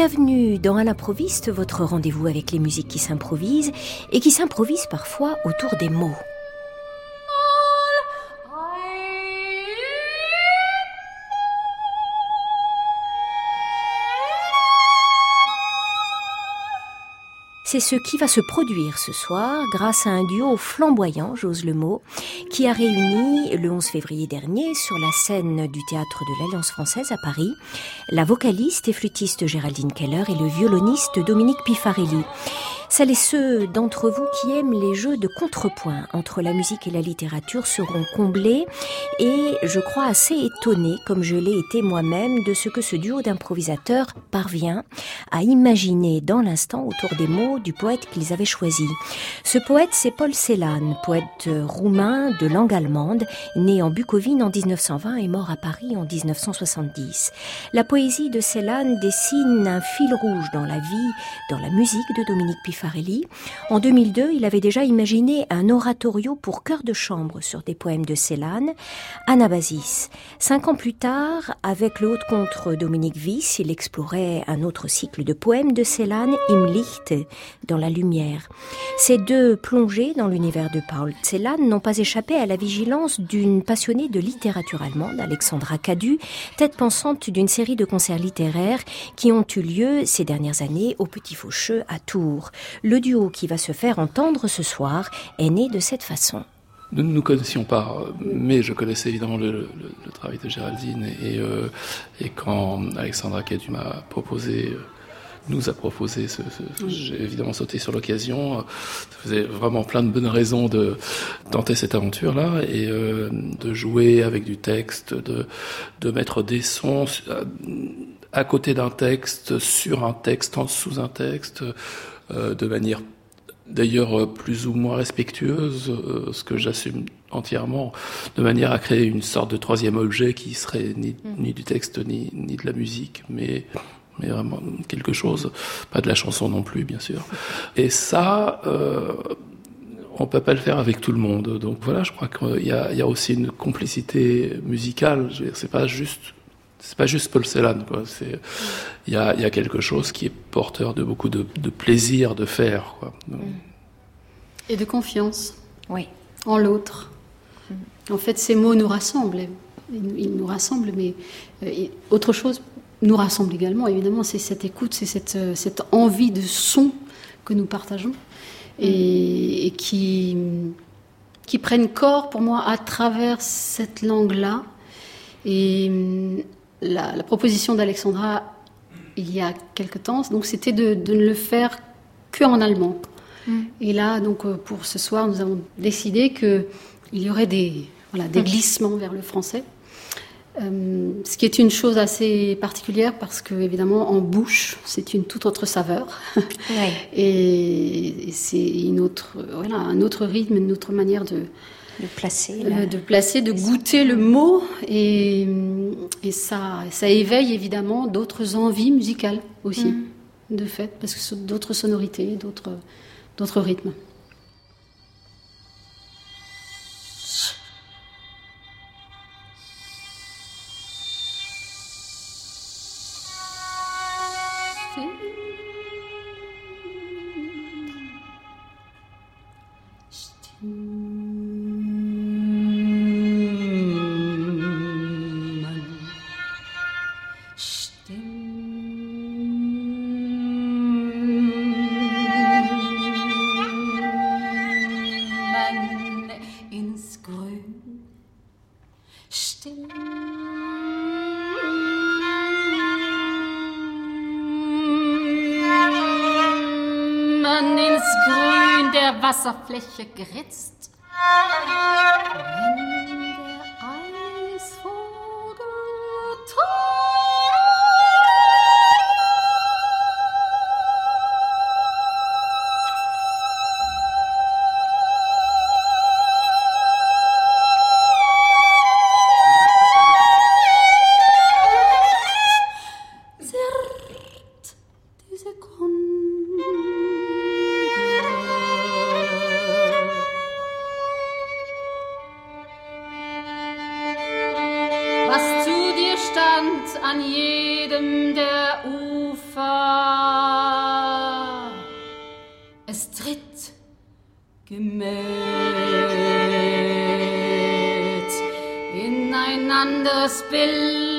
Bienvenue dans À votre rendez-vous avec les musiques qui s'improvisent et qui s'improvisent parfois autour des mots. C'est ce qui va se produire ce soir grâce à un duo flamboyant, j'ose le mot, qui a réuni le 11 février dernier sur la scène du théâtre de l'Alliance française à Paris la vocaliste et flûtiste Géraldine Keller et le violoniste Dominique Pifarelli. Celles et ceux d'entre vous qui aiment les jeux de contrepoint entre la musique et la littérature seront comblés et je crois assez étonnés, comme je l'ai été moi-même, de ce que ce duo d'improvisateurs parvient à imaginer dans l'instant autour des mots du poète qu'ils avaient choisi. Ce poète, c'est Paul Celan, poète roumain de langue allemande, né en Bucovine en 1920 et mort à Paris en 1970. La poésie de Celan dessine un fil rouge dans la vie, dans la musique de Dominique En 2002, il avait déjà imaginé un oratorio pour chœur de chambre sur des poèmes de Célan, Anabasis. Cinq ans plus tard, avec le contre Dominique Wyss, il explorait un autre cycle de poèmes de Célan, Im Licht, dans la lumière. Ces deux plongées dans l'univers de Paul Celan n'ont pas échappé à la vigilance d'une passionnée de littérature allemande, Alexandra Cadu, tête pensante d'une série de concerts littéraires qui ont eu lieu ces dernières années au Petit Faucheux à Tours. Le duo qui va se faire entendre ce soir est né de cette façon. Nous ne nous connaissions pas, mais je connaissais évidemment le, travail de Géraldine. Et, euh, et quand Alexandra Cadu m'a proposé, euh, nous a proposé, ce, j'ai évidemment sauté sur l'occasion. Ça faisait vraiment plein de bonnes raisons de tenter cette aventure-là et euh, de jouer avec du texte, de, de mettre des sons à côté d'un texte, sur un texte, en sous un texte. Euh, de manière d'ailleurs euh, plus ou moins respectueuse, euh, ce que j'assume entièrement, de manière à créer une sorte de troisième objet qui serait ni, mm. ni du texte ni, ni, de la musique, mais, mais vraiment quelque chose, pas de la chanson non plus, bien sûr. Et ça, euh, on peut pas le faire avec tout le monde. Donc voilà, je crois qu'il y a, il y a aussi une complicité musicale. C'est pas juste c'est pas juste Paul Celan, quoi. C'est, il y a, y a, quelque chose qui est porteur de beaucoup de, de plaisir de faire, quoi. Et de confiance. Oui. En l'autre. Mm. En fait, ces mots nous rassemblent. Ils nous rassemblent, mais euh, autre chose nous rassemble également. Évidemment, c'est cette écoute, c'est cette, euh, cette, envie de son que nous partageons et, et qui, qui prennent corps pour moi à travers cette langue-là. Et la, proposition d'Alexandra il y a quelque temps, donc c'était de, ne le faire que en allemand. Mm. Et là, donc euh, pour ce soir, nous avons décidé qu'il y aurait des, voilà, des mm. glissements vers le français. Euh, ce qui est une chose assez particulière parce que évidemment en bouche c'est une toute autre saveur et, c'est une autre voilà un autre rythme une autre manière de, de placer, euh, de placer, de goûter le mot, et, et ça, ça éveille évidemment d'autres envies musicales aussi, mm. de fait, parce que d'autres sonorités, d'autres, d'autres rythmes. oberflächlich geritzt. an jedem der Ufer. Es tritt Gemälde in ein anderes Bild.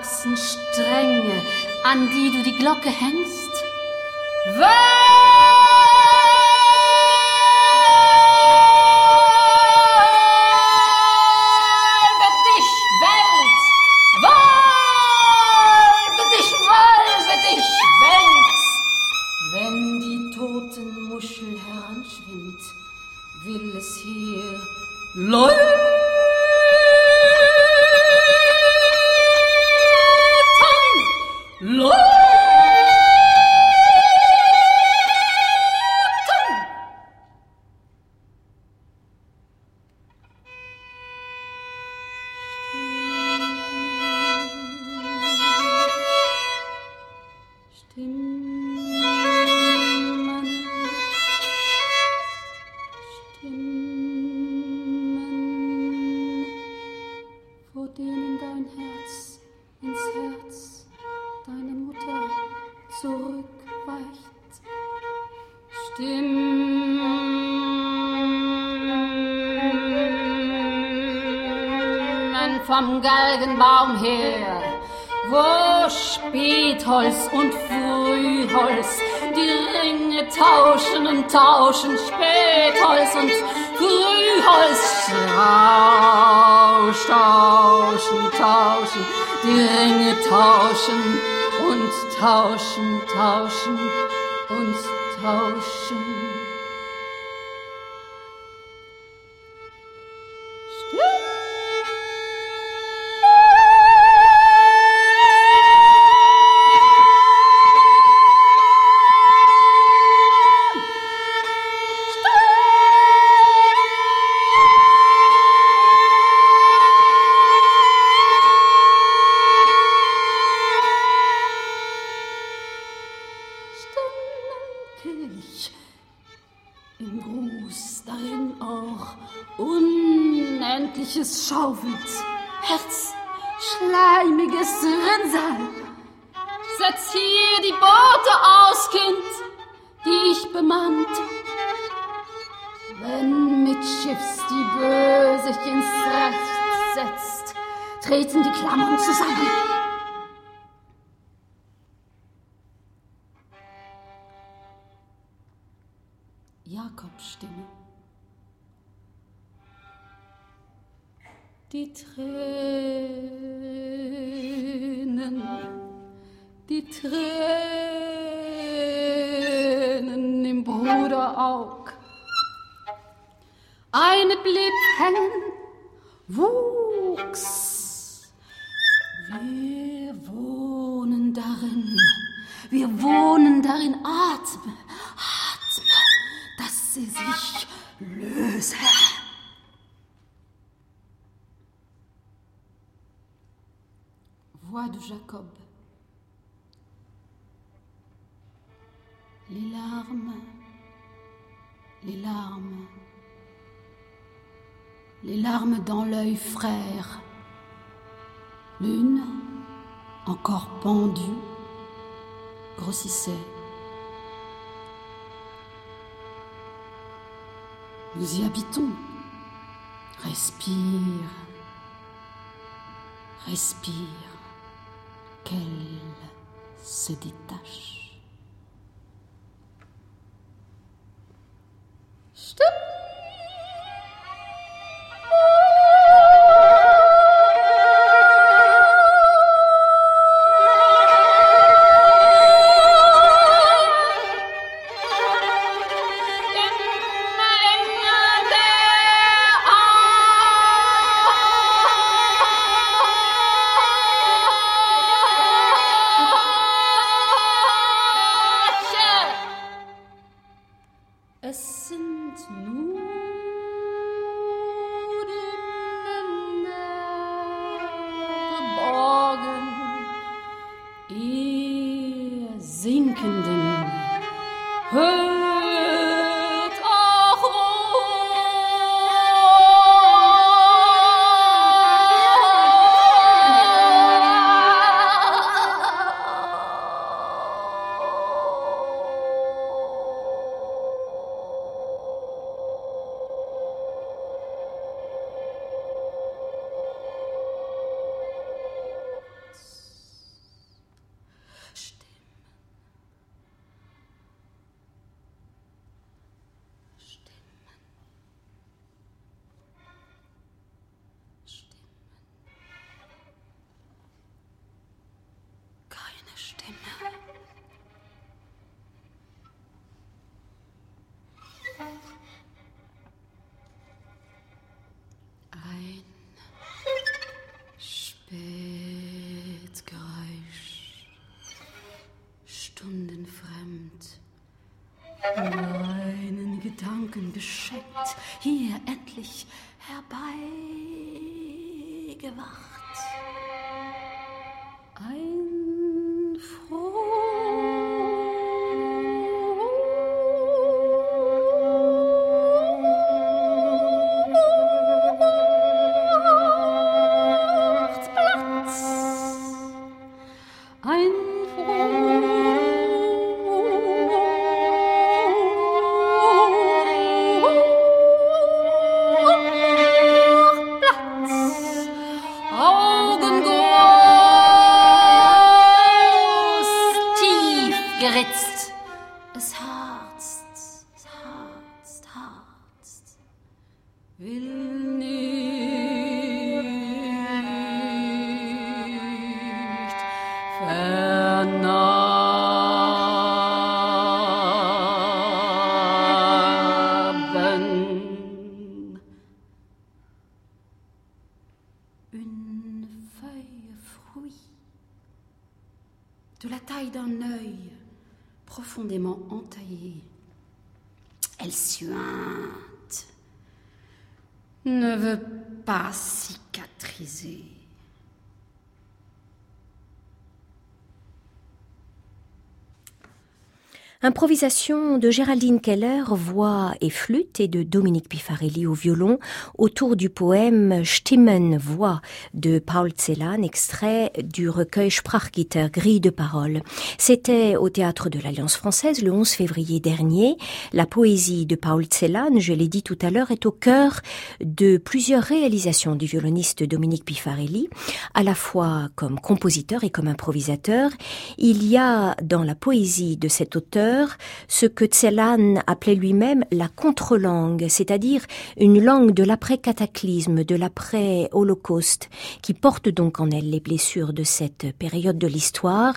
Durchwachsen Stränge, an die du die Glocke hängst. Spätholz und Frühholz die Ringe tauschen und tauschen, Spätholz und Frühholz. Tauschen, tauschen, tauschen, die Ringe tauschen und tauschen, tauschen und tauschen. schaufelt. Herz, schleimiges Rinnsal. Setz hier die Boote aus, Kind, die ich bemannt. Wenn mit Schiffs die Böse sich ins Recht setzt, treten die Klammern zusammen. Die Tränen, die Tränen im Bruderaug. Eine blieb hängen, wuchs. Wir wohnen darin, wir wohnen darin, atme, atme, dass sie sich löse. Jacob. Les larmes, les larmes, les larmes dans l'œil frère. L'une, encore pendue, grossissait. Nous y habitons. Respire, respire qu'elle se détache. Yes. Improvisation de Géraldine Keller, voix et flûte, et de Dominique Pifarelli au violon, autour du poème Stimmen, voix de Paul Celan, extrait du recueil Sprachgitter, grille de parole. C'était au théâtre de l'Alliance française le 11 février dernier. La poésie de Paul Celan, je l'ai dit tout à l'heure, est au cœur de plusieurs réalisations du violoniste Dominique Pifarelli, à la fois comme compositeur et comme improvisateur. Il y a dans la poésie de cet auteur ce que Tselan appelait lui-même la contre-langue, c'est-à-dire une langue de l'après-cataclysme, de l'après-holocauste, qui porte donc en elle les blessures de cette période de l'histoire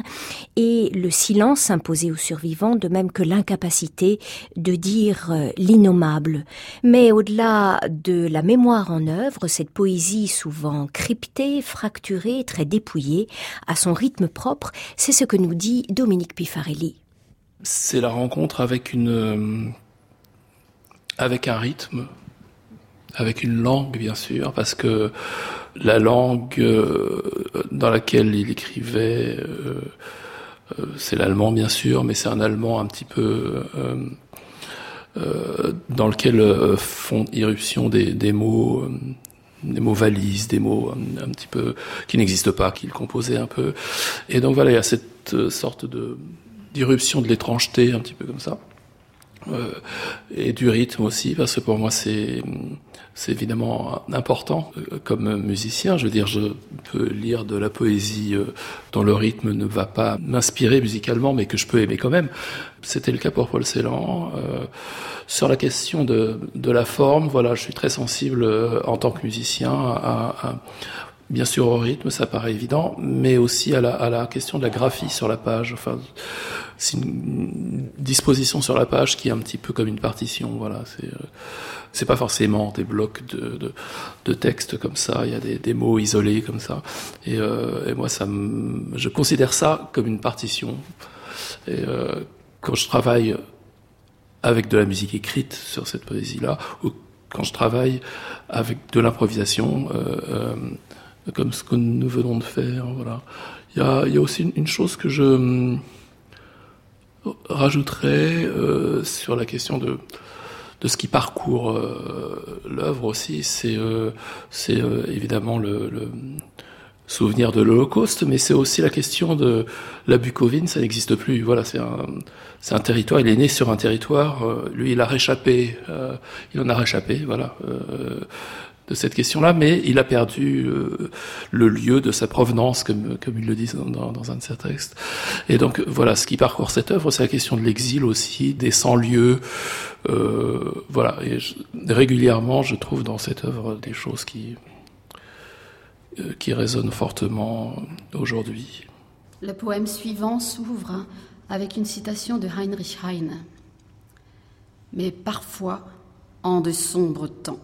et le silence imposé aux survivants, de même que l'incapacité de dire euh, l'innommable. Mais au-delà de la mémoire en œuvre, cette poésie souvent cryptée, fracturée, très dépouillée, à son rythme propre, c'est ce que nous dit Dominique Pifarelli. C'est la rencontre avec une, euh, avec un rythme, avec une langue bien sûr, parce que la langue euh, dans laquelle il écrivait, euh, c'est l'allemand bien sûr, mais c'est un allemand un petit peu dans lequel font irruption des, des mots des mots valises, des mots un, petit peu qui n'existent pas, qu'il composait un peu. Et donc voilà, il y a cette sorte de d'irruption de l'étrangeté, un petit peu comme ça, euh, et du rythme aussi, parce que pour moi c'est c'est évidemment important euh, comme musicien. Je veux dire, je peux lire de la poésie euh, dont le rythme ne va pas m'inspirer musicalement, mais que je peux aimer quand même. C'était le cas pour Paul Celan. Euh, sur la question de, de, la forme, voilà, je suis très sensible en tant que musicien à, bien sûr au rythme, ça paraît évident, mais aussi à la, à la question de la graphie sur la page. Enfin, c'est une disposition sur la page qui est un petit peu comme une partition. Voilà, c'est c'est pas forcément des blocs de, de, de, texte comme ça. Il y a des, des mots isolés comme ça. Et, euh, et moi, ça je considère ça comme une partition. Et euh, quand je travaille avec de la musique écrite sur cette poésie-là, ou quand je travaille avec de l'improvisation, euh, euh comme ce que nous venons de faire, voilà. Il y a, il y a aussi une, chose que je hum, rajouterais euh, sur la question de de ce qui parcourt euh, l'œuvre aussi, c'est euh, c'est euh, évidemment le, le, souvenir de l'Holocauste, mais c'est aussi la question de la Bucovine, ça n'existe plus. Voilà, c'est un un territoire. Il est né sur un territoire. Euh, lui, il a réchappé. Euh, il en a réchappé. Voilà de cette question-là, mais il a perdu euh, le lieu de sa provenance, comme, comme il le dit dans, un de ses textes. Et donc voilà, ce qui parcourt cette œuvre, c'est la question de l'exil aussi, des sans-lieux. Euh, voilà, et régulièrement, je trouve dans cette œuvre des choses qui, euh, qui résonnent fortement aujourd'hui. Le poème suivant s'ouvre avec une citation de Heinrich Heine. Mais parfois, en de sombres temps,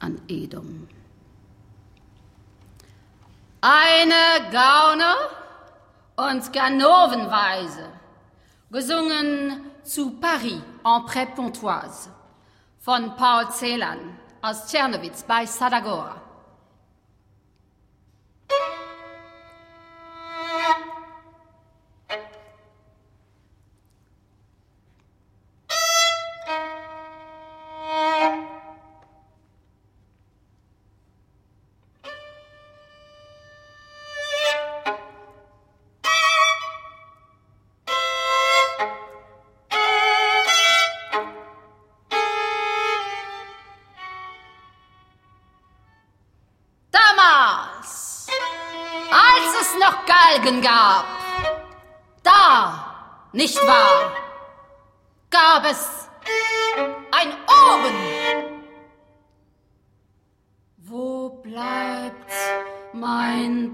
an Edom. Eine Gaune und Ganovenweise, gesungen zu Paris en Pré-Pontoise von Paul Celan aus Tschernowitz bei Sadagora.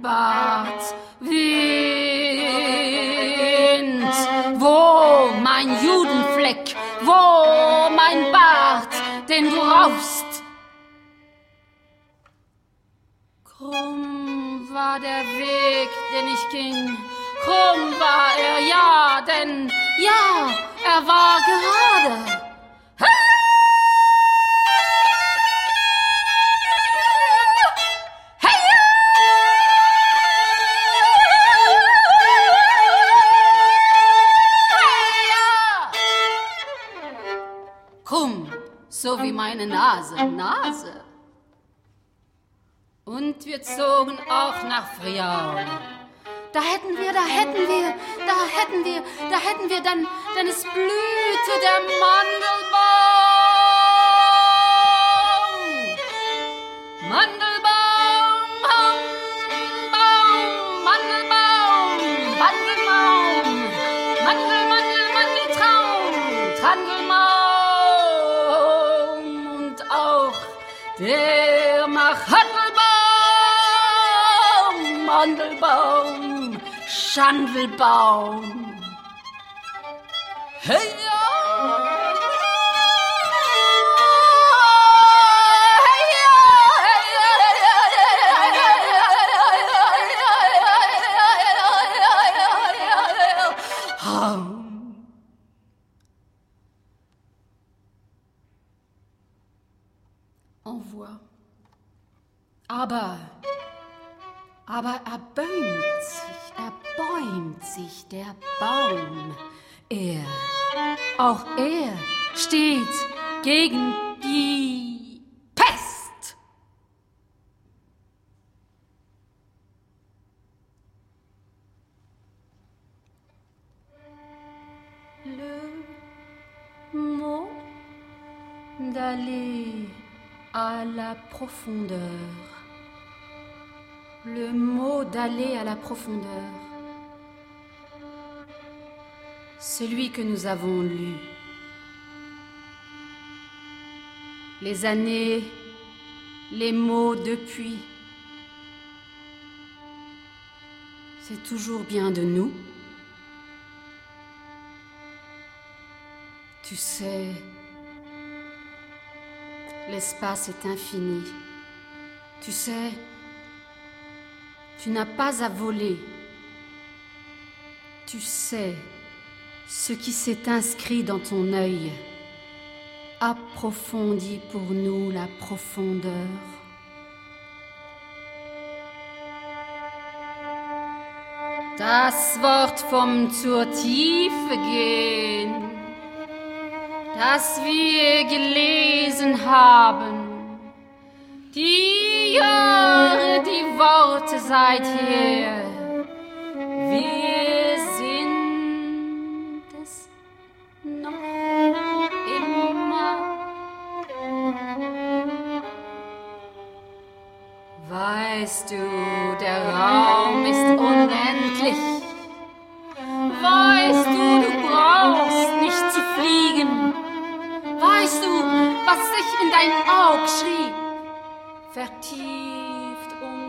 Bart? Wind, wo mein Judenfleck? Wo mein Bart, den du raufst? Krumm war der Weg, den ich ging. Krumm war er, ja, denn ja, er war gerade. Nase, Nase. Und wir zogen auch nach Friaul. Da hätten wir, da hätten wir, da hätten wir, da hätten wir dann, dann es blühte der. Mandelbaum, Schandelbaum, Schandelbaum. Hey! Bäumt sich, er bäumt sich, der Baum. Er, auch er steht gegen die Pest. Le mot d'aller à la profondeur. D'aller à la profondeur. Celui que nous avons lu. Les années, les mots depuis. C'est toujours bien de nous. Tu sais, l'espace est infini. Tu sais, tu n'as pas à voler. Tu sais ce qui s'est inscrit dans ton œil. Approfondis pour nous la profondeur. Das Wort vom zur Tiefe gehen, das wir gelesen haben. Die Jahre, die Worte seither. Wir sind es noch immer. Weißt du, der Raum ist unendlich. Weißt du, du brauchst nicht zu fliegen. Weißt du, was sich in dein Aug schrieb? Vertieft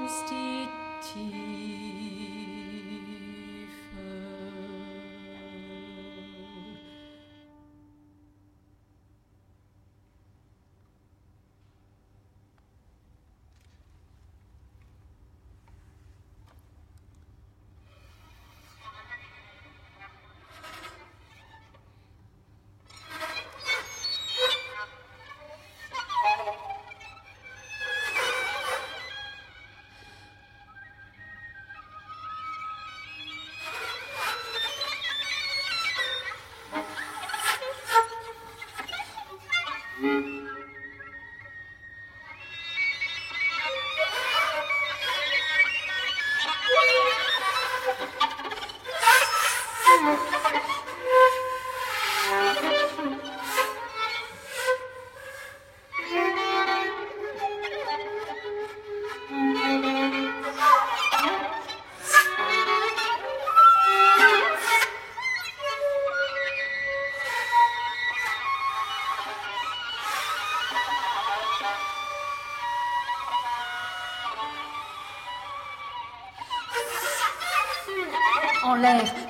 Christi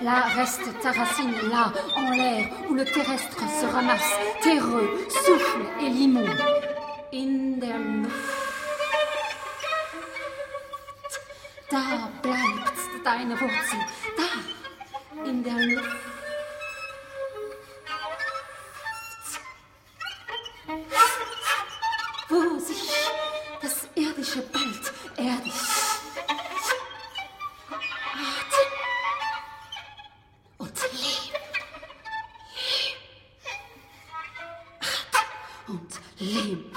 là reste ta racine, là, en l'air, où le terrestre se ramasse, terreux, souffle et limon. In der Luft. Da bleibt deine Wurzel, Leben.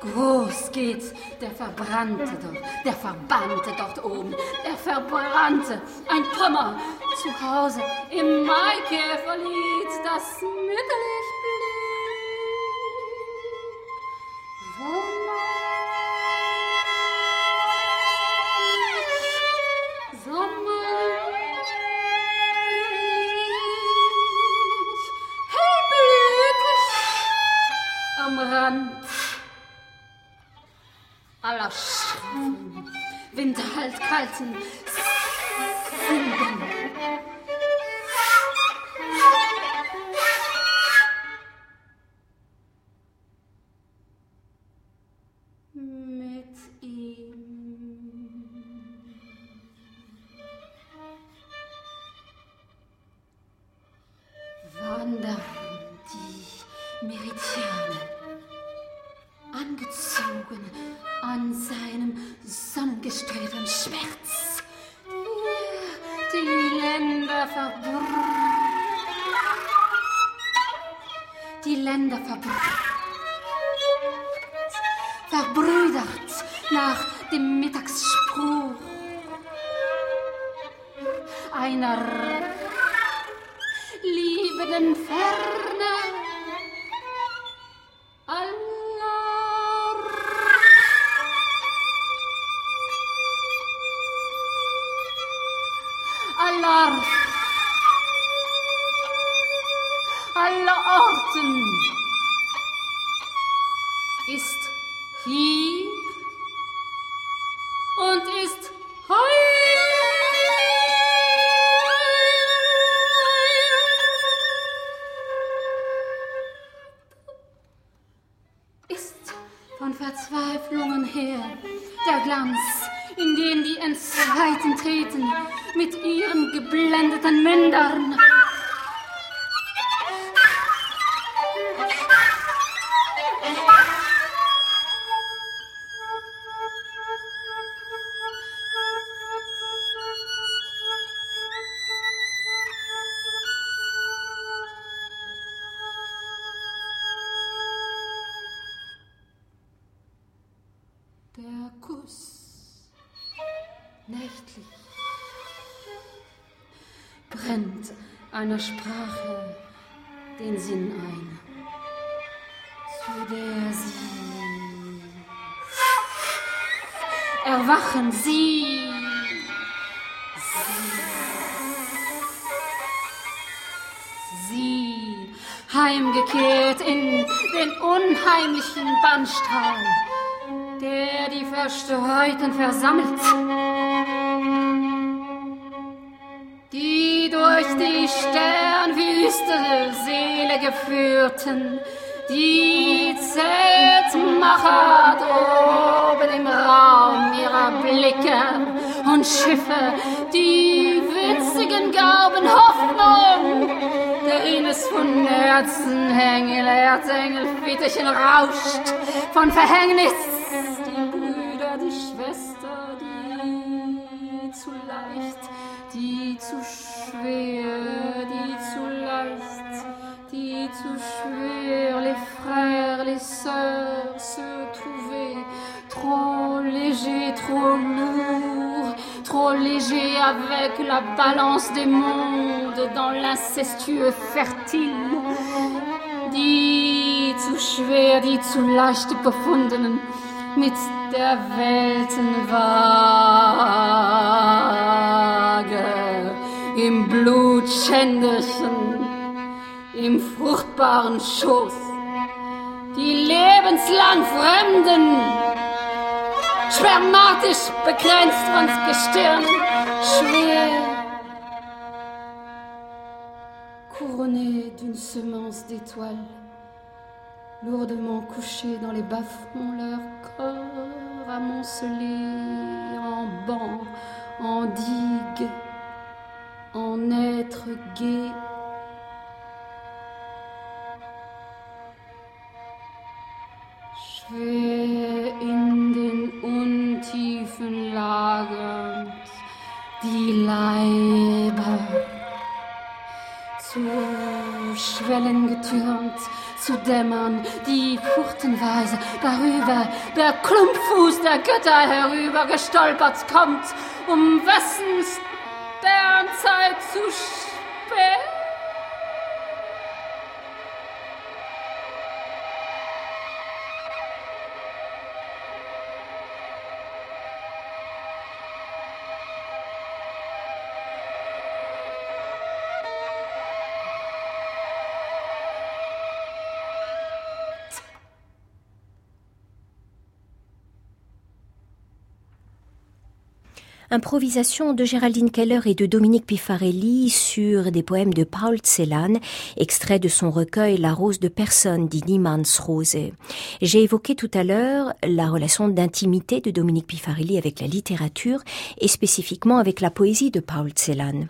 Groß geht's, der Verbrannte dort, der Verbannte dort oben, der Verbrannte, ein Trümmer, zu Hause. Im Maikäferlied, das mütterlich einer Sprache den Sinn ein, zu der sie erwachen, sie, sie, heimgekehrt in den unheimlichen Bannstrahl, der die Verstreuten versammelt. Die durch die Sternwüste Seele geführten, die Zeltmacher droben im Raum ihrer Blicke und Schiffe, die witzigen Gauben Hoffnung, darin es von Herzen Engel, Erzengel, Fitterchen rauscht, von Verhängnis, schwer, die die zu schwer, les frères, les sœurs se trouver trop léger, trop lourd, trop léger avec la balance des mondes dans l'incestueux fertile. Die zu schwer, die zu leicht befundenen mit der Weltenwaage im Blutschänderchen, im fruchtbaren Schoß, die lebenslang Fremden, spermatisch begrenzt von Gestirn, schwer, couronné d'une semence d'étoiles lourdement couchés dans les bas-fonds, leur corps amoncelé en banc, en digue, en être gai. Schwer in den Untiefen lagernd, die Leiber zu Schwellen getürmt, zu dämmern, die furtenweise darüber der Klumpfuß der Götter herüber gestolpert kommt, um wessen Sternzeit zu spät. Improvisation de Géraldine Keller et de Dominique Pifarelli sur des poèmes de Paul Celan, extrait de son recueil La rose de personne dit Niemanns Rose. J'ai évoqué tout à l'heure la relation d'intimité de Dominique Pifarelli avec la littérature et spécifiquement avec la poésie de Paul Celan.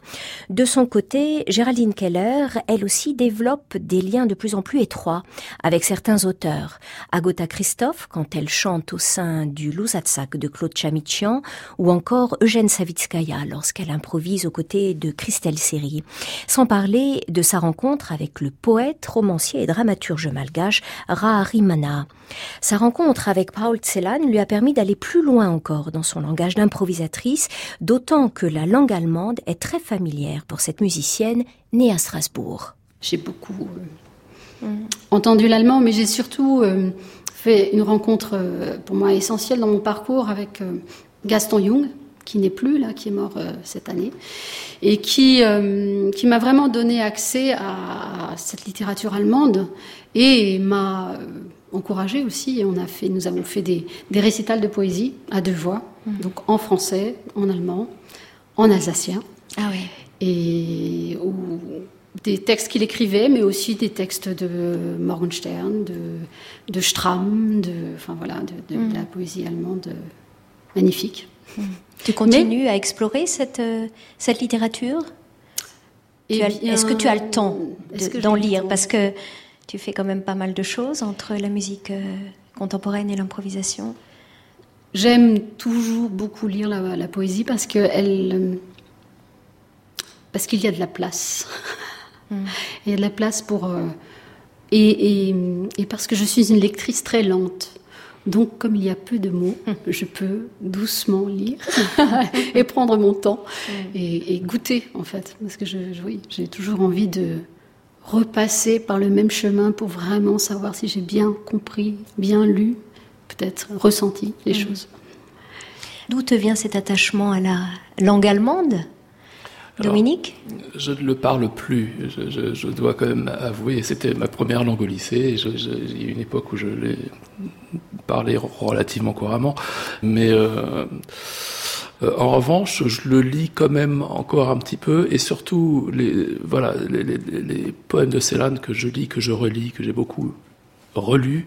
De son côté, Géraldine Keller, elle aussi développe des liens de plus en plus étroits avec certains auteurs. Agota Christophe, quand elle chante au sein du Lusatsak de Claude Chamichian, ou encore Eugène Eugène Savitskaya lorsqu'elle improvise aux côtés de Christelle Seri, sans parler de sa rencontre avec le poète, romancier et dramaturge malgache Raharimana. Sa rencontre avec Paul Celan lui a permis d'aller plus loin encore dans son langage d'improvisatrice, d'autant que la langue allemande est très familière pour cette musicienne née à Strasbourg. J'ai beaucoup euh, entendu l'allemand, mais j'ai surtout euh, fait une rencontre euh, pour moi essentielle dans mon parcours avec Gaston Jung, qui n'est plus là, qui est mort euh, cette année, et qui, euh, qui m'a vraiment donné accès à, cette littérature allemande et m'a euh, encouragé aussi. Et on a fait, nous avons fait des, des récitals de poésie à deux voix, mmh. donc en français, en allemand, en alsacien. Ah oui. Et des textes qu'il écrivait, mais aussi des textes de Morgenstern, de, de Strahm, de, enfin voilà, de, de, mmh. de la poésie allemande magnifique. Mmh. Tu continues à explorer cette, euh, cette littérature? Eh Est-ce que tu as le temps d'en lire? Parce que tu fais quand même pas mal de choses entre la musique euh, contemporaine et l'improvisation. J'aime toujours beaucoup lire la, la poésie parce que elle, euh, parce qu'il y a de la place. Mm. Il y a de la place pour et, et, et, parce que je suis une lectrice très lente. Donc, comme il y a peu de mots, je peux doucement lire et prendre mon temps et, et, goûter, en fait. Parce que je, oui, j'ai toujours envie de repasser par le même chemin pour vraiment savoir si j'ai bien compris, bien lu, peut-être ressenti les mmh. choses. D'où te vient cet attachement à la langue allemande? Dominique Je ne le parle plus, je, je, je, dois quand même avouer, c'était ma première langue au lycée, il y a une époque où je l'ai parlé relativement couramment, mais euh, euh, en revanche, je le lis quand même encore un petit peu, et surtout les, voilà, les, les, les poèmes de Céline que je lis, que je relis, que j'ai beaucoup relus,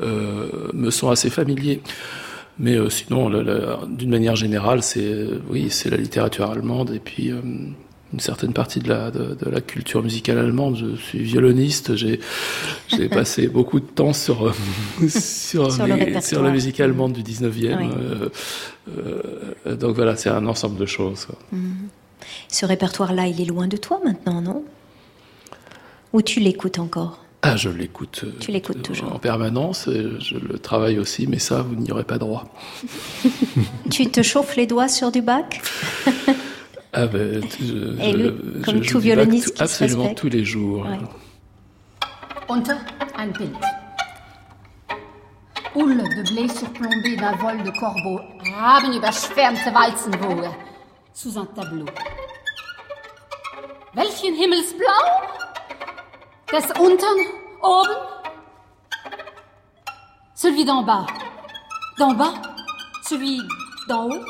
euh, me sont assez familiers. Mais euh, sinon, d'une manière générale, c'est euh, oui, c'est la littérature allemande et puis euh, une certaine partie de la, de, de, la culture musicale allemande. Je suis violoniste, j'ai j'ai passé beaucoup de temps sur sur, sur, les, sur, la musique allemande du 19e. Oui. Euh, euh, donc voilà, c'est un ensemble de choses. Mmh. Ce répertoire-là, il est loin de toi maintenant, non? Ou tu l'écoutes encore? Ah, je l'écoute. Euh, tu l'écoutes toujours. En permanence. Je le travaille aussi, mais ça, vous n'y aurez pas droit. tu te chauffes les doigts sur du bac? Ah ben, je, Et lui, je, comme je tout violoniste absolument tous les jours. Ouais. Unter ein Bild. Houle de blé surplombé d'un vol de corbeaux, Raben überschwärmte Weizenwoge, sous un tableau. Welchen Himmelsblau! Das unten, oben. Celui d'en bas. D'en bas. Celui d'en haut.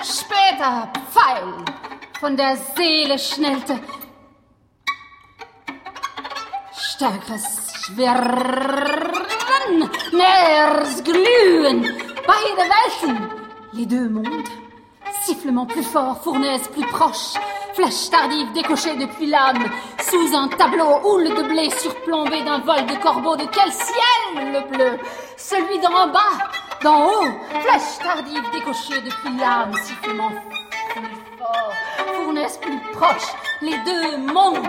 Später, Pfeil, von der Seele schnellte. Stärkeres Schwirren, näheres Glühen, beide Welten, les deux mondes, sifflement plus fort, fournaise plus proche, flèche tardive décochée depuis l'âme, sous un tableau houle de blé surplombé d'un vol de corbeaux. De quel ciel le bleu? Celui d'en bas, d'en haut, flèche tardive décochée depuis l'âme, sifflement plus fort, fournaise plus proche, les deux mondes.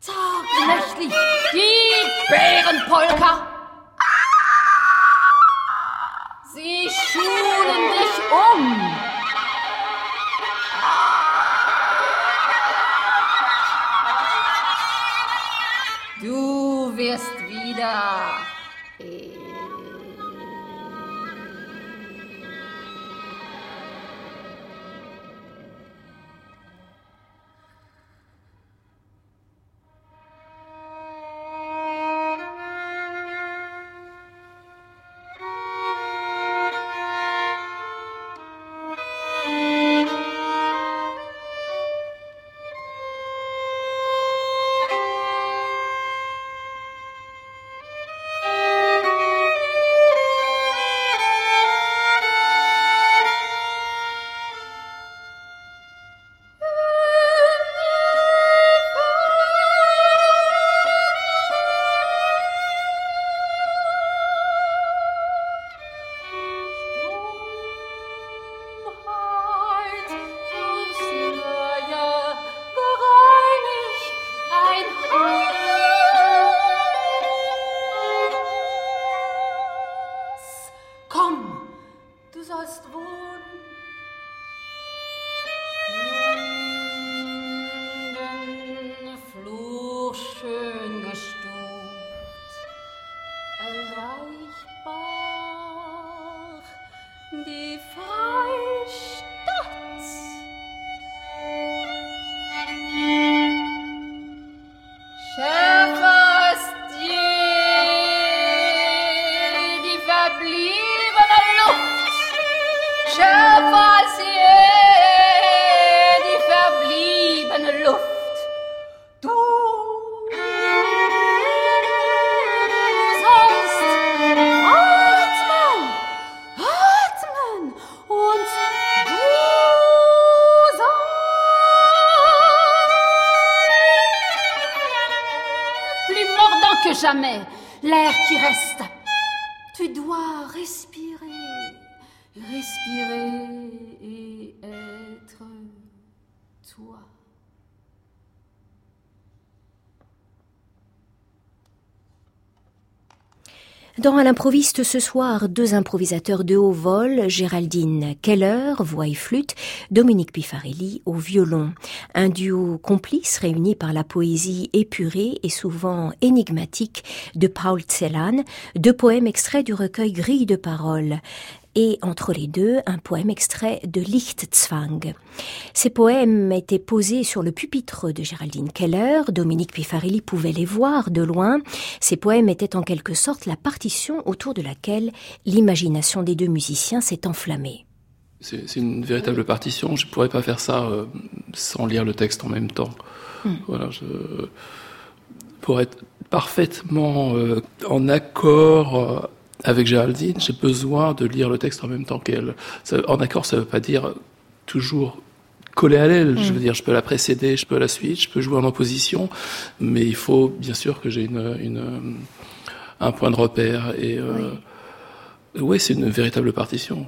zart, nächtlich, die Bärenpolka. Dame. Dans À l'improviste ce soir, deux improvisateurs de haut vol, Géraldine Keller, voix et flûte, Dominique Pifarelli au violon. Un duo complice réuni par la poésie épurée et souvent énigmatique de Paul Celan, deux poèmes extraits du recueil Grille de paroles et entre les deux, un poème extrait de Lichtzwang. Ces poèmes étaient posés sur le pupitre de Géraldine Keller. Dominique Pifarelli pouvait les voir de loin. Ces poèmes étaient en quelque sorte la partition autour de laquelle l'imagination des deux musiciens s'est enflammée. C'est une véritable partition. Je pourrais pas faire ça euh, sans lire le texte en même temps. Voilà, je, pour être parfaitement euh, en accord euh, avec Géraldine, j'ai besoin de lire le texte en même temps qu'elle. En accord, ça veut pas dire toujours coller à l'aile. Je veux dire, je peux la précéder, je peux la suite, je peux jouer en opposition, mais il faut bien sûr que j'ai une, une, euh, un point de repère. Et euh, ouais, c'est une véritable partition.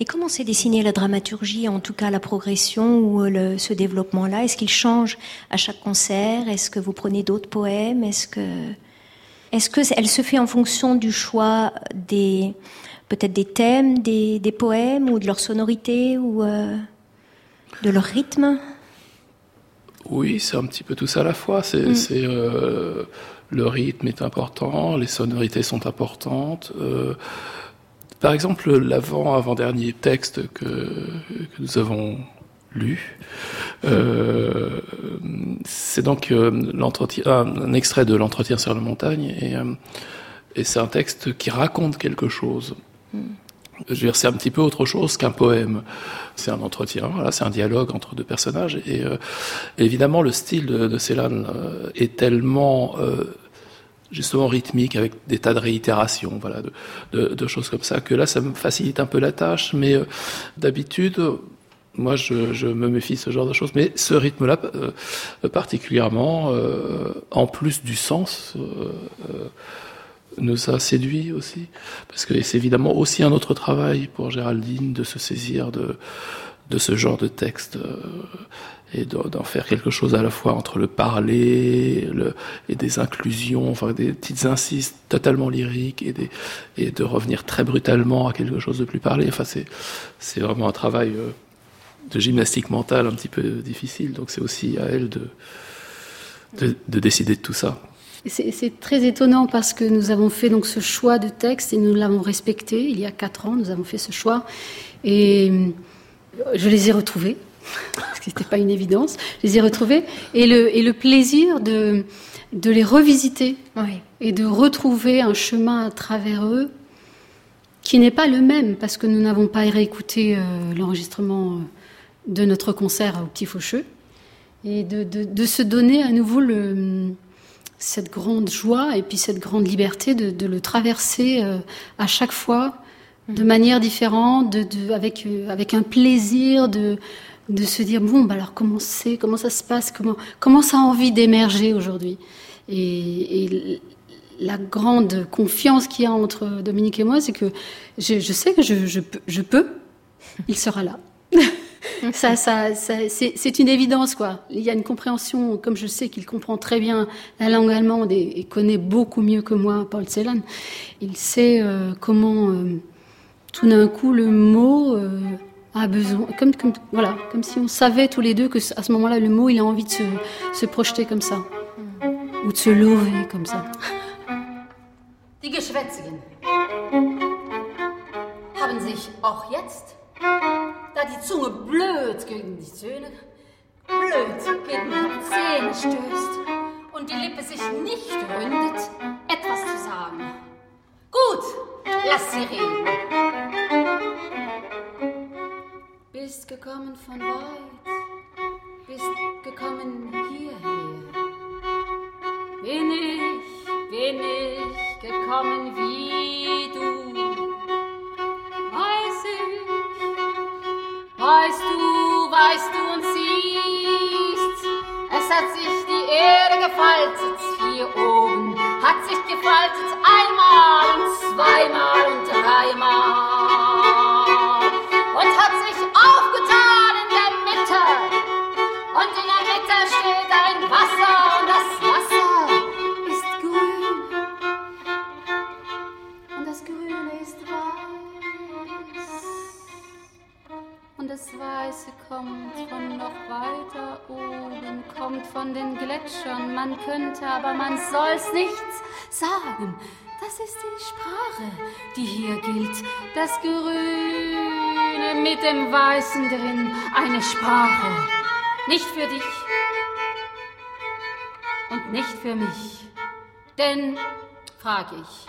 Et comment s'est dessinée la dramaturgie, en tout cas la progression ou le, ce développement-là? Est-ce qu'il change à chaque concert? Est-ce que vous prenez d'autres poèmes? Est-ce que, est-ce que elle se fait en fonction du choix des, peut-être des thèmes, des, des poèmes ou de leur sonorité ou euh, de leur rythme? Oui, c'est un petit peu tout ça à la fois. C'est, c'est, euh, le rythme est important, les sonorités sont importantes. euh, par exemple, l'avant avant-dernier texte que, que nous avons lu, Euh, c'est donc euh, un extrait de l'entretien sur la montagne, et, euh, et c'est un texte qui raconte quelque chose. Je veux dire, c'est un petit peu autre chose qu'un poème. C'est un entretien, voilà, c'est un dialogue entre deux personnages. Et, évidemment, le style de, de Célan est tellement justement rythmique avec des tas de réitérations, voilà, de, choses comme ça, que là, ça me facilite un peu la tâche. Mais d'habitude, moi, je, me méfie de ce genre de choses. Mais ce rythme-là, euh, particulièrement, euh, en plus du sens, euh, nous a séduit aussi. Parce que c'est évidemment aussi un autre travail pour Géraldine de se saisir de, ce genre de texte et d'en faire quelque chose à la fois entre le parler le, et des inclusions, enfin des petites incises totalement lyriques et, et de revenir très brutalement à quelque chose de plus parlé. Enfin, c'est vraiment un travail de gymnastique mentale un petit peu difficile. Donc c'est aussi à elle de, de, de décider de tout ça. C'est très étonnant parce que nous avons fait donc ce choix de texte et nous l'avons respecté. Il y a quatre ans, nous avons fait ce choix et je les ai retrouvés parce que c'était pas une évidence. Je les ai retrouvés et le, et le plaisir de, de les revisiter oui. et de retrouver un chemin à travers eux qui n'est pas le même parce que nous n'avons pas réécouté euh, l'enregistrement. Euh, de notre concert au Petit Faucheux et de, de, de, se donner à nouveau le, cette grande joie et puis cette grande liberté de, de le traverser euh, à chaque fois de manière différente, de, avec, euh, avec un plaisir de, de se dire bon, bah alors comment c'est, comment ça se passe, comment, comment ça a envie d'émerger aujourd'hui? Et, et, la grande confiance qu'il y a entre Dominique et moi, c'est que je, je, sais que je, je, je peux, il sera là. Ça, ça, ça c'est une évidence, quoi. Il y a une compréhension, comme je sais qu'il comprend très bien la langue allemande et, et, connaît beaucoup mieux que moi Paul Celan. Il sait euh, comment, euh, tout d'un coup, le mot euh, a besoin, comme, comme, voilà, comme si on savait tous les deux que à ce moment-là, le mot, il a envie de se, se projeter comme ça, ou de se lever comme ça. Die Geschwätzigen haben sich auch jetzt da die Zunge blöd gegen die Zähne, blöd gegen die Zähne stößt und die Lippe sich nicht ründet, etwas zu sagen. Gut, lass sie reden. Bist gekommen von weit, bist gekommen hierher. Bin ich, bin ich gekommen wie du. Weißt du, weißt du und siehst, es hat sich die Erde gefaltet. Hier oben, hat sich gefaltet einmal und zweimal und dreimal kommt von den Gletschern. Man könnte, aber man soll's nichts sagen. Das ist die Sprache, die hier gilt. Das Grüne mit dem Weißen drin, eine Sprache. Nicht für dich und nicht für mich. Denn, frag ich,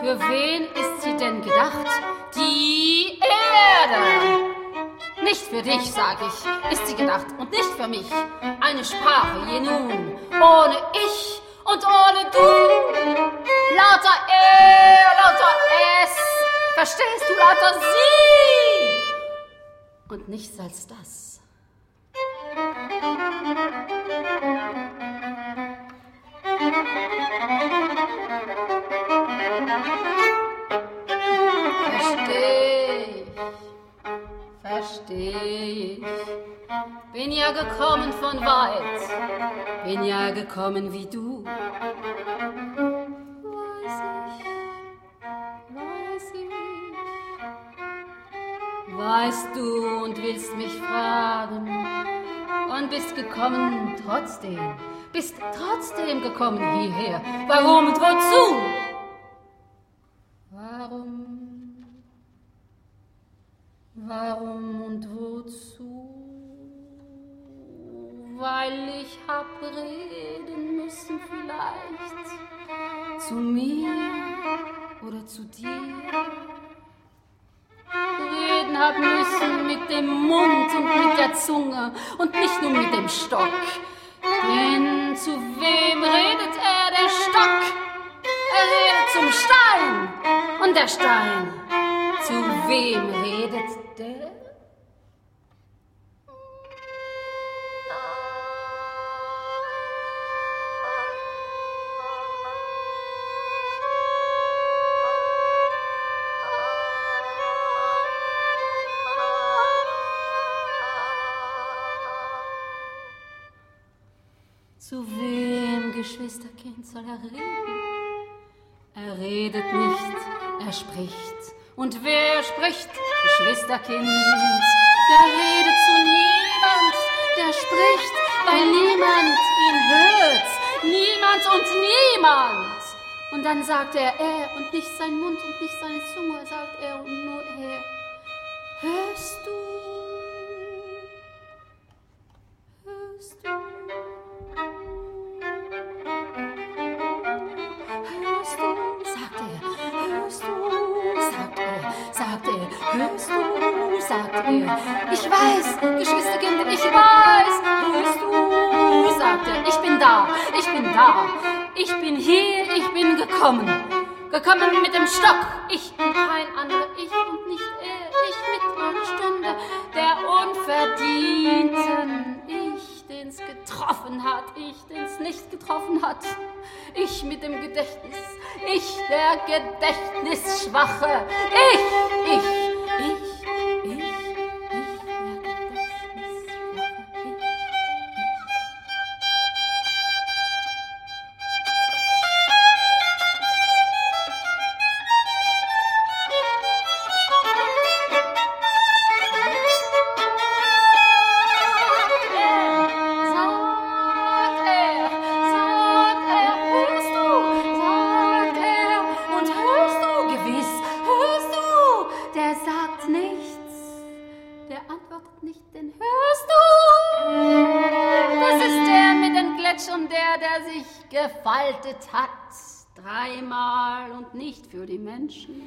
für wen ist sie denn gedacht? Die Erde! Nicht für dich, sag ich, ist sie gedacht und nicht für mich. Eine Sprache, je nun, ohne ich und ohne du. Lauter er, lauter es, verstehst du, lauter sie. Und nichts als das. Versteh ich. Bin ja gekommen von weit, bin ja gekommen wie du. Weiß ich, weiß ich. Weißt du und willst mich fragen und bist gekommen trotzdem, bist trotzdem gekommen hierher. Warum und wozu? Warum und wozu? weil ich hab reden müssen vielleicht zu mir oder zu dir. Reden hab müssen mit dem Mund und mit der Zunge und nicht nur mit dem Stock. Denn zu wem redet er, der Stock? Er redet zum Stein und der Stein. Zu wem redet der? Zu wem, Geschwisterkind, soll er reden? Er redet nicht, er spricht. Und wer spricht, Geschwisterkind? Der redet zu niemand, der spricht, weil niemand ihn hört. Niemand und niemand. Und dann sagt er er und nicht sein Mund und nicht seine Zunge, sagt er und nur er. Hörst du? Sagt er, hörst du, sagt er. Ich weiß, Geschwisterkind, ich weiß, hörst du, sagt er. Ich bin da, ich bin da, ich bin hier, ich bin gekommen. Gekommen mit dem Stock, ich und kein anderer, ich und nicht er, ich mit meiner Stunde der Unverdienten. Getroffen hat, ich, den's nicht getroffen hat. Ich mit dem Gedächtnis, ich der Gedächtnisschwache. Ich, ich, ich, ich, für die Menschen.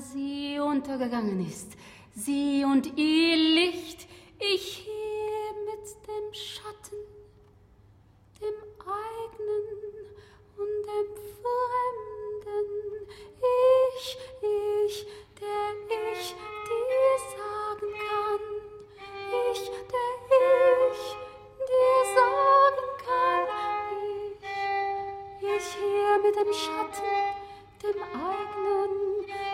Sie untergegangen ist, sie und ihr Licht, ich hier mit dem Schatten, dem eigenen und dem Fremden, ich, ich, der ich dir sagen kann, ich, der ich dir sagen kann, ich, ich hier mit dem Schatten, dem eigenen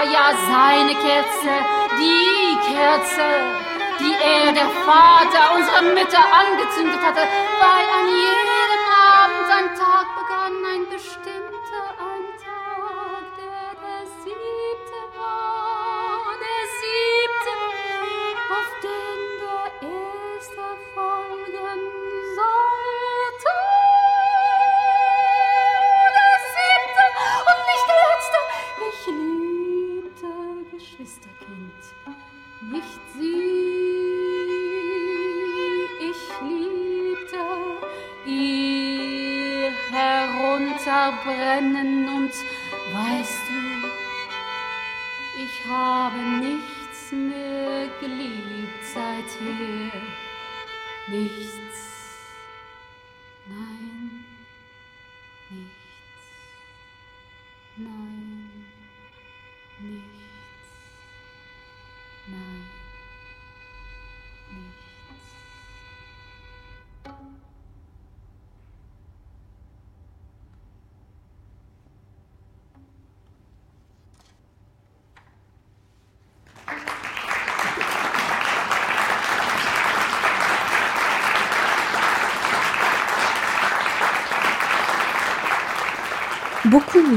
war ja seine Kerze, die Kerze, die er, der Vater, unsere Mütter angezündet hatte, weil an jedem Geschwisterkind, nicht sie. Ich liebte ihr herunterbrennen und weißt du, ich habe nichts mehr geliebt seither. Nichts.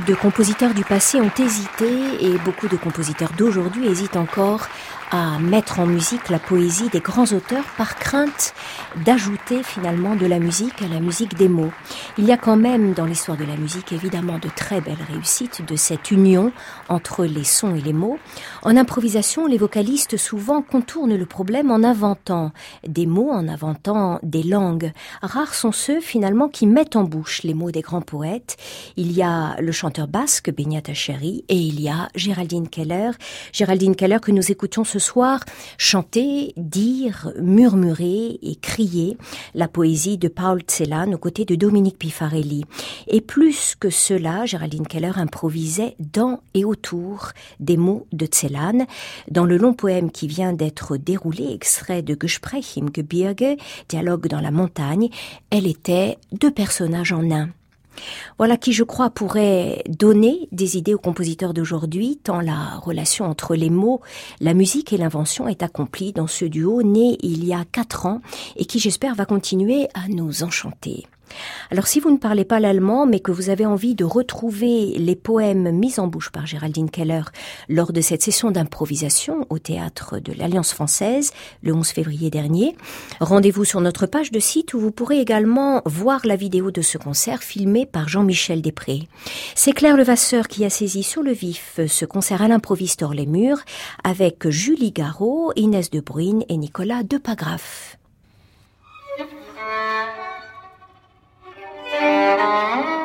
De compositeurs du passé ont hésité et beaucoup de compositeurs d'aujourd'hui hésitent encore à mettre en musique la poésie des grands auteurs par crainte d'ajouter finalement de la musique à la musique des mots. Il y a quand même dans l'histoire de la musique évidemment de très belles réussites de cette union entre les sons et les mots. En improvisation, les vocalistes souvent contournent le problème en inventant des mots, en inventant des langues. Rares sont ceux finalement qui mettent en bouche les mots des grands poètes. Il y a le chanteur basque Benyata Cheri et il y a Géraldine Keller. Géraldine Keller que nous écoutons ce soir chanter, dire, murmurer et crier la poésie de Paul Celan aux côtés de Dominique Pifarelli. Et plus que cela, Géraldine Keller improvisait dans et autour des mots de Celan. Dans le long poème qui vient d'être déroulé, extrait de Gespräch im Gebirge, dialogue dans la montagne, elle était deux personnages en un. Voilà qui, je crois, pourrait donner des idées aux compositeurs d'aujourd'hui, tant la relation entre les mots, la musique et l'invention est accomplie dans ce duo né il y a quatre ans et qui, j'espère, va continuer à nous enchanter. Alors si vous ne parlez pas l'allemand, mais que vous avez envie de retrouver les poèmes mis en bouche par Géraldine Keller lors de cette session d'improvisation au théâtre de l'Alliance française le 11 février dernier, rendez-vous sur notre page de site où vous pourrez également voir la vidéo de ce concert filmé par Jean-Michel Després. C'est Claire Levasseur qui a saisi sur le vif ce concert à l'improviste hors les murs avec Julie Garot, Inès de Bruyne et Nicolas Depagraf. Tübingen,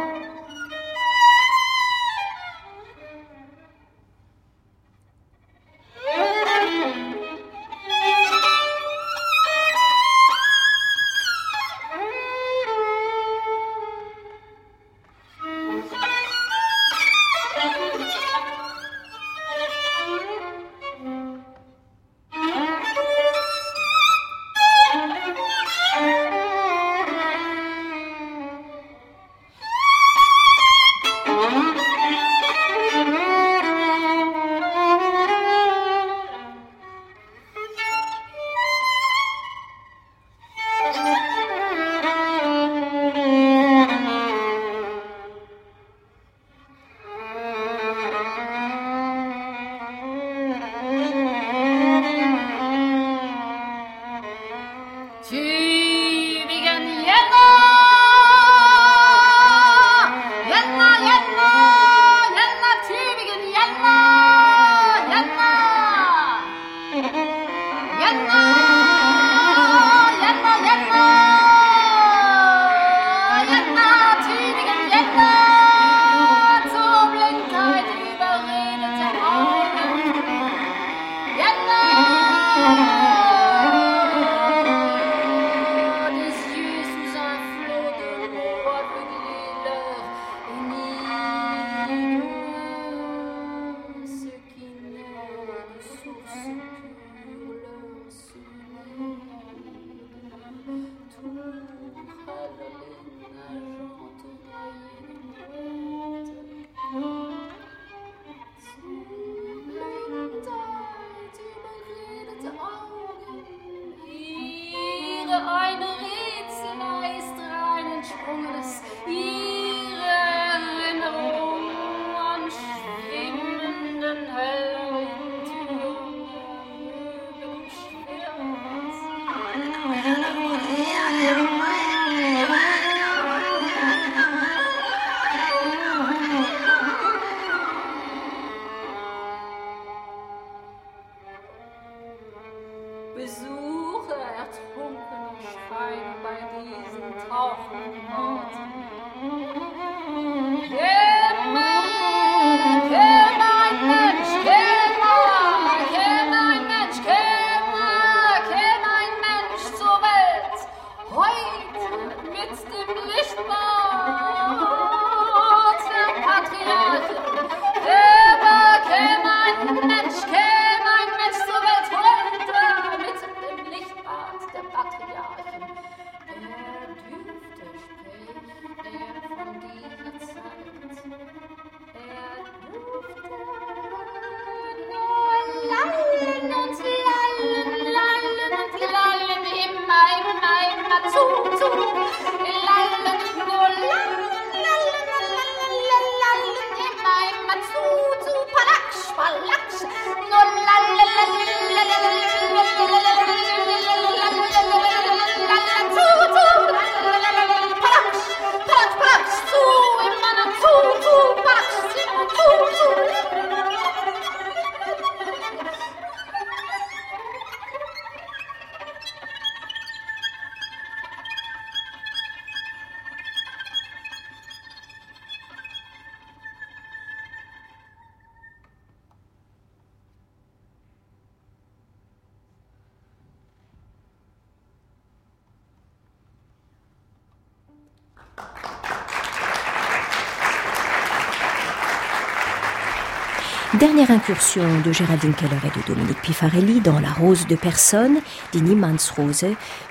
incursion de Géraldine Keller et de Dominique Pifarelli dans La Rose de Personne, die Niemandsrose,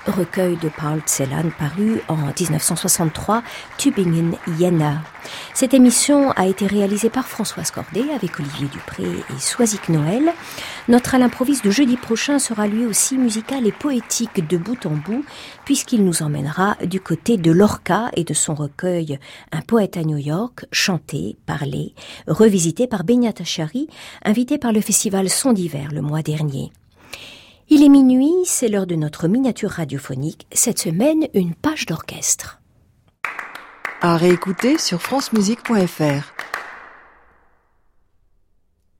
recueil de Paul Celan paru en 1963, Tübingen, Jena. Cette émission a été réalisée par Françoise Cordet avec Olivier Dupré et Soisic Noël. Notre à l'improviste de jeudi prochain sera lui aussi musical et poétique de bout en bout, puisqu'il nous emmènera du côté de Lorca et de son recueil Un poète à New York, chanté, parlé, revisité par Benyat Achari, invité par le festival Son d'hiver le mois dernier. Il est minuit, c'est l'heure de notre miniature radiophonique, cette semaine une page d'orchestre. À réécouter sur francemusique.fr.